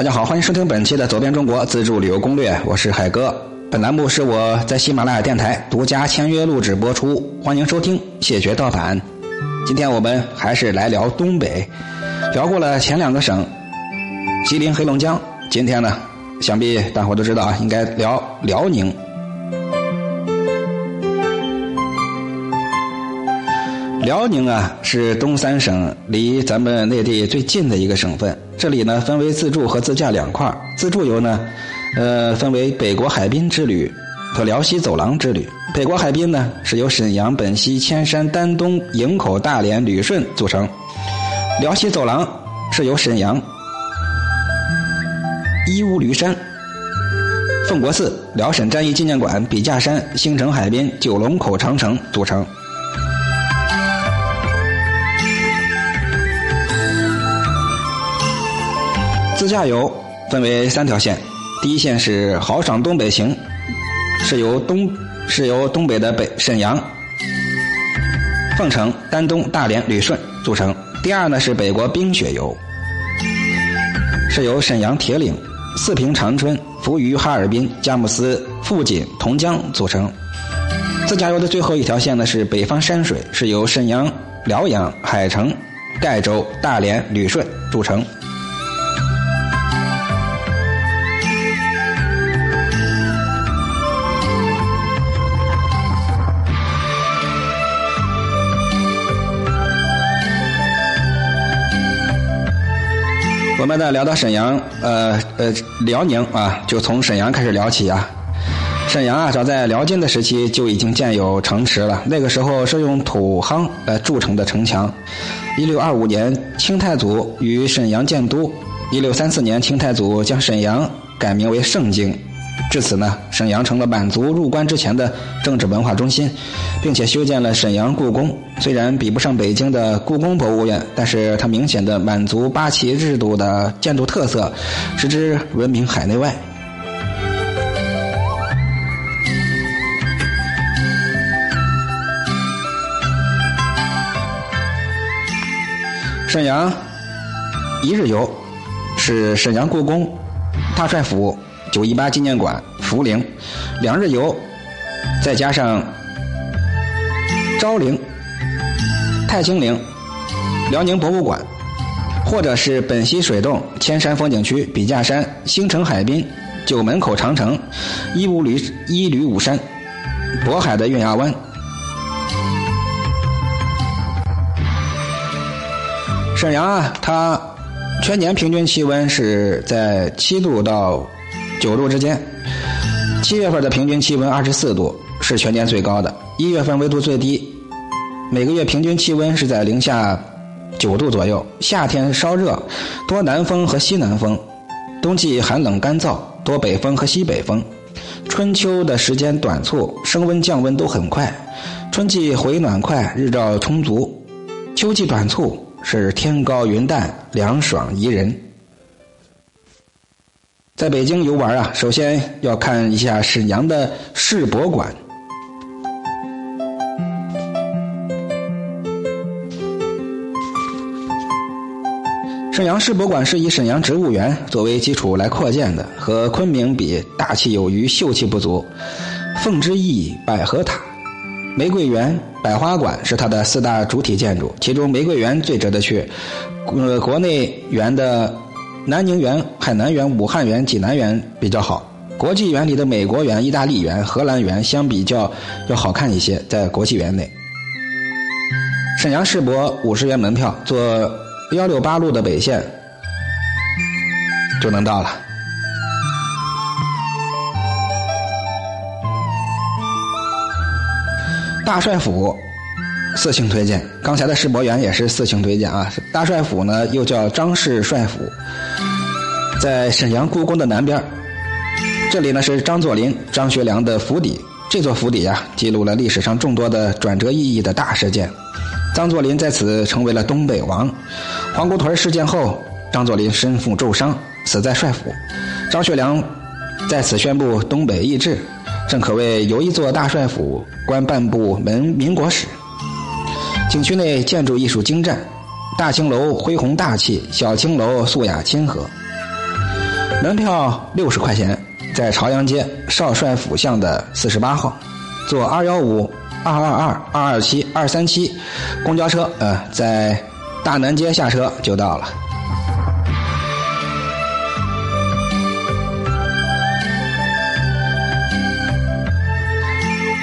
大家好，欢迎收听本期的《走遍中国自助旅游攻略》，我是海哥。本栏目是我在喜马拉雅电台独家签约录制播出，欢迎收听，谢绝盗版。今天我们还是来聊东北，聊过了前两个省，吉林、黑龙江。今天呢，想必大伙都知道啊，应该聊辽宁。辽宁啊，是东三省离咱们内地最近的一个省份。这里呢，分为自助和自驾两块自助游呢，呃，分为北国海滨之旅和辽西走廊之旅。北国海滨呢，是由沈阳、本溪、千山、丹东、营口、大连、旅顺组成；辽西走廊是由沈阳、义乌驴山、奉国寺、辽沈战役纪念馆、笔架山、星城海滨、九龙口长城组成。自驾游分为三条线，第一线是豪爽东北行，是由东是由东北的北沈阳、凤城、丹东、大连、旅顺组成；第二呢是北国冰雪游，是由沈阳铁岭、四平长春、扶余哈尔滨、佳木斯、富锦、同江组成。自驾游的最后一条线呢是北方山水，是由沈阳、辽阳、海城、盖州、大连、旅顺组成。我们呢聊到沈阳，呃呃，辽宁啊，就从沈阳开始聊起啊。沈阳啊，早在辽金的时期就已经建有城池了，那个时候是用土夯来筑成的城墙。一六二五年，清太祖于沈阳建都；一六三四年，清太祖将沈阳改名为盛京。至此呢，沈阳成了满族入关之前的政治文化中心，并且修建了沈阳故宫。虽然比不上北京的故宫博物院，但是它明显的满族八旗制度的建筑特色，使之闻名海内外。沈阳一日游是沈阳故宫、大帅府。九一八纪念馆、涪陵，两日游，再加上昭陵、太清陵、辽宁博物馆，或者是本溪水洞、千山风景区、笔架山、星城海滨、九门口长城、一五旅一旅五山、渤海的月牙湾。沈阳啊，它全年平均气温是在七度到。九度之间，七月份的平均气温二十四度，是全年最高的；一月份温度最低，每个月平均气温是在零下九度左右。夏天稍热，多南风和西南风；冬季寒冷干燥，多北风和西北风。春秋的时间短促，升温降温都很快。春季回暖快，日照充足；秋季短促，是天高云淡，凉爽宜人。在北京游玩啊，首先要看一下沈阳的世博馆。沈阳世博馆是以沈阳植物园作为基础来扩建的，和昆明比，大气有余，秀气不足。凤之翼、百合塔、玫瑰园、百花馆是它的四大主体建筑，其中玫瑰园最值得去。呃，国内园的。南宁园、海南园、武汉园、济南园比较好。国际园里的美国园、意大利园、荷兰园相比较要好看一些，在国际园内。沈阳世博五十元门票，坐幺六八路的北线就能到了。大帅府四星推荐，刚才的世博园也是四星推荐啊。大帅府呢，又叫张氏帅府。在沈阳故宫的南边，这里呢是张作霖、张学良的府邸。这座府邸呀，记录了历史上众多的转折意义的大事件。张作霖在此成为了东北王。黄姑屯事件后，张作霖身负重伤，死在帅府。张学良在此宣布东北易帜，正可谓由一座大帅府，观半部门民国史。景区内建筑艺术精湛，大青楼恢宏大气，小青楼素雅亲和。门票六十块钱，在朝阳街少帅府巷的四十八号，坐二幺五、二二二、二二七、二三七公交车，呃，在大南街下车就到了。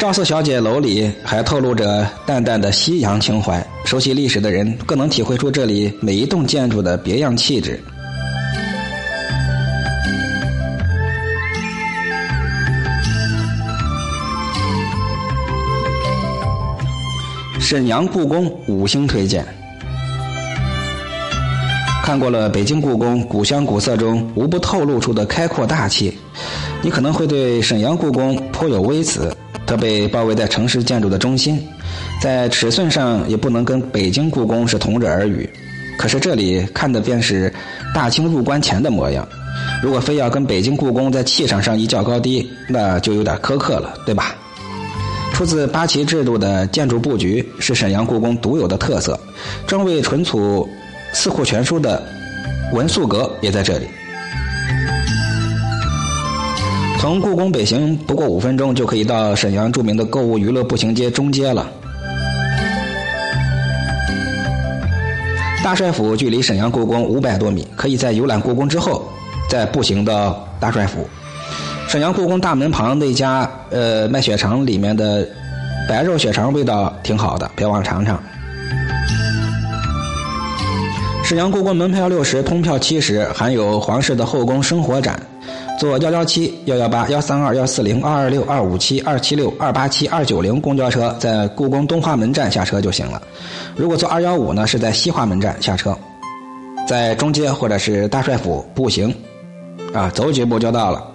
赵四小姐楼里还透露着淡淡的西洋情怀，熟悉历史的人更能体会出这里每一栋建筑的别样气质。沈阳故宫五星推荐。看过了北京故宫古香古色中无不透露出的开阔大气，你可能会对沈阳故宫颇有微词。它被包围在城市建筑的中心，在尺寸上也不能跟北京故宫是同日而语。可是这里看的便是大清入关前的模样。如果非要跟北京故宫在气场上一较高低，那就有点苛刻了，对吧？出自八旗制度的建筑布局是沈阳故宫独有的特色。专为存储《四库全书》的文素阁也在这里。从故宫北行不过五分钟，就可以到沈阳著名的购物娱乐步行街中街了。大帅府距离沈阳故宫五百多米，可以在游览故宫之后再步行到大帅府。沈阳故宫大门旁那家呃卖血肠里面的白肉血肠味道挺好的，别忘尝尝。沈阳故宫门票六十，通票七十，含有皇室的后宫生活展。坐幺幺七、幺幺八、幺三二、幺四零、二二六、二五七、二七六、二八七、二九零公交车，在故宫东华门站下车就行了。如果坐二幺五呢，是在西华门站下车，在中街或者是大帅府步行，啊，走几步就到了。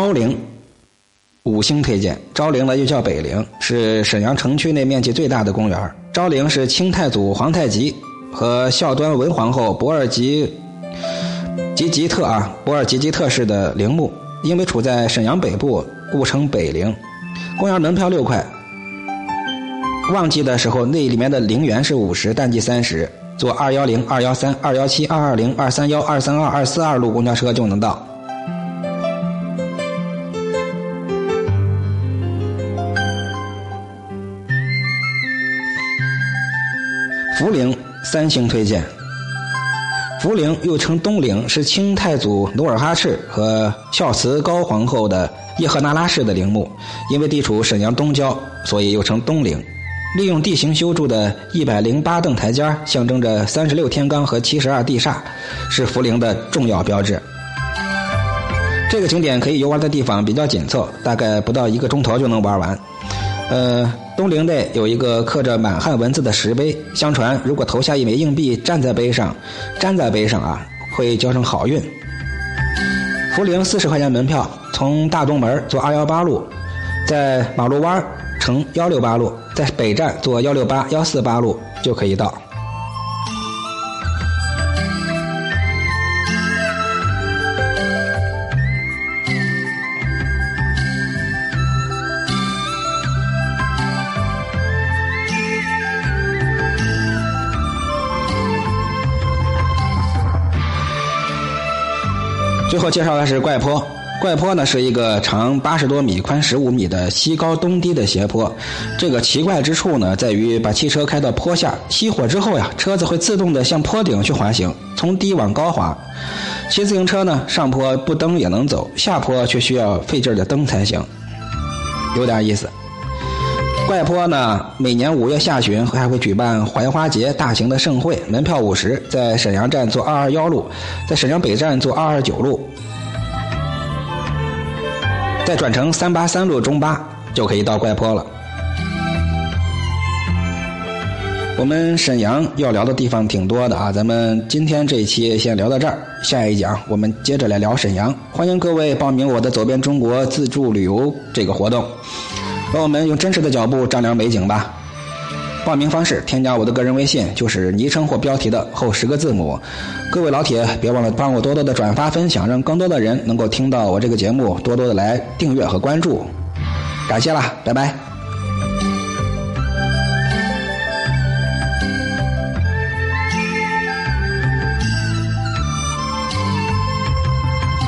昭陵。五星推荐，昭陵呢又叫北陵，是沈阳城区内面积最大的公园。昭陵是清太祖皇太极和孝端文皇后博尔吉吉吉特啊博尔吉吉特氏的陵墓，因为处在沈阳北部，故称北陵。公园门票六块，旺季的时候那里面的陵园是五十，淡季三十。坐二幺零、二幺三、二幺七、二二零、二三幺、二三二、二四二路公交车就能到。福陵三星推荐。福陵又称东陵，是清太祖努尔哈赤和孝慈高皇后的叶赫那拉氏的陵墓。因为地处沈阳东郊，所以又称东陵。利用地形修筑的一百零八凳台阶，象征着三十六天罡和七十二地煞，是福陵的重要标志。这个景点可以游玩的地方比较紧凑，大概不到一个钟头就能玩完。呃。东陵内有一个刻着满汉文字的石碑，相传如果投下一枚硬币站在碑上，粘在碑上啊，会交上好运。福陵四十块钱门票，从大东门坐二幺八路，在马路湾乘幺六八路，在北站坐幺六八幺四八路就可以到。最后介绍的是怪坡，怪坡呢是一个长八十多米、宽十五米的西高东低的斜坡。这个奇怪之处呢，在于把汽车开到坡下，熄火之后呀，车子会自动的向坡顶去滑行，从低往高滑。骑自行车呢，上坡不蹬也能走，下坡却需要费劲的蹬才行，有点意思。怪坡呢，每年五月下旬还会举办槐花节大型的盛会，门票五十，在沈阳站坐二二幺路，在沈阳北站坐二二九路，再转乘三八三路中巴就可以到怪坡了。我们沈阳要聊的地方挺多的啊，咱们今天这一期先聊到这儿，下一讲我们接着来聊沈阳，欢迎各位报名我的走遍中国自助旅游这个活动。让我们用真实的脚步丈量美景吧。报名方式：添加我的个人微信，就是昵称或标题的后十个字母。各位老铁，别忘了帮我多多的转发分享，让更多的人能够听到我这个节目，多多的来订阅和关注。感谢啦，拜拜。